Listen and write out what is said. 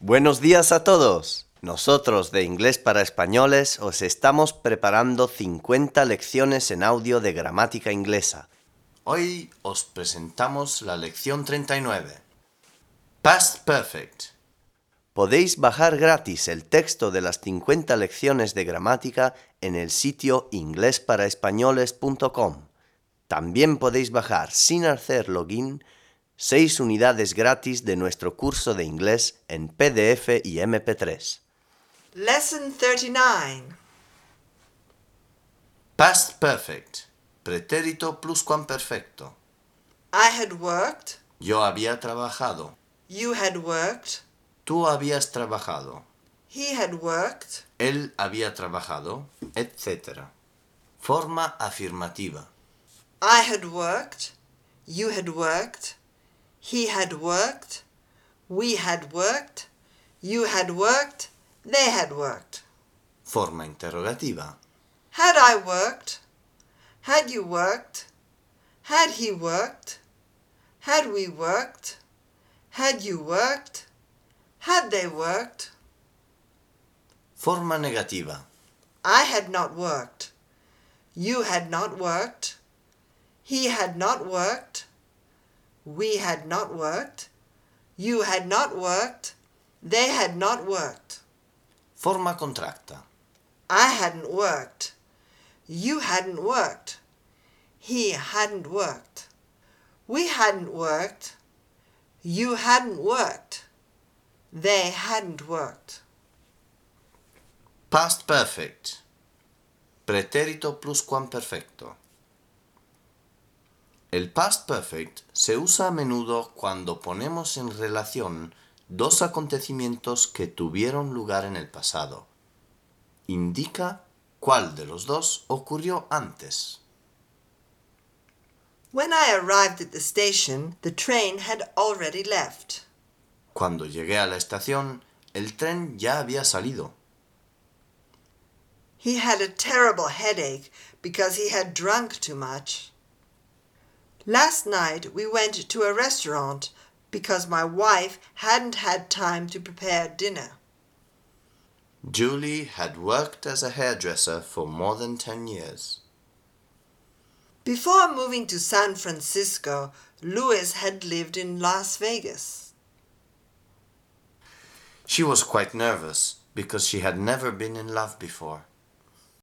Buenos días a todos. Nosotros de Inglés para Españoles os estamos preparando 50 lecciones en audio de gramática inglesa. Hoy os presentamos la lección 39. Past Perfect. Podéis bajar gratis el texto de las 50 lecciones de gramática en el sitio inglesparaespañoles.com. También podéis bajar sin hacer login 6 unidades gratis de nuestro curso de inglés en PDF y MP3. Lesson 39. Past Perfect. Pretérito pluscuamperfecto. I had worked. Yo había trabajado. You had worked. Tú habías trabajado. He had worked. Él había trabajado, etc. Forma afirmativa. I had worked. You had worked. He had worked. We had worked. You had worked. They had worked. Forma interrogativa. Had I worked? Had you worked? Had he worked? Had we worked? Had you worked? Had they worked? Forma negativa. I had not worked. You had not worked. He had not worked. We had not worked. You had not worked. They had not worked. Forma contracta. I hadn't worked. You hadn't worked. He hadn't worked. We hadn't worked. You hadn't worked. They hadn't worked. Past perfect. Pretérito pluscuamperfecto. El past perfect se usa a menudo cuando ponemos en relación dos acontecimientos que tuvieron lugar en el pasado. Indica cuál de los dos ocurrió antes. When I arrived at the station, the train had already left. Cuando llegué a la estación, el tren ya había salido. He had a terrible headache because he had drunk too much. Last night we went to a restaurant because my wife hadn't had time to prepare dinner. Julie had worked as a hairdresser for more than 10 years. Before moving to San Francisco, Louis had lived in Las Vegas. She was quite nervous because she had never been in love before.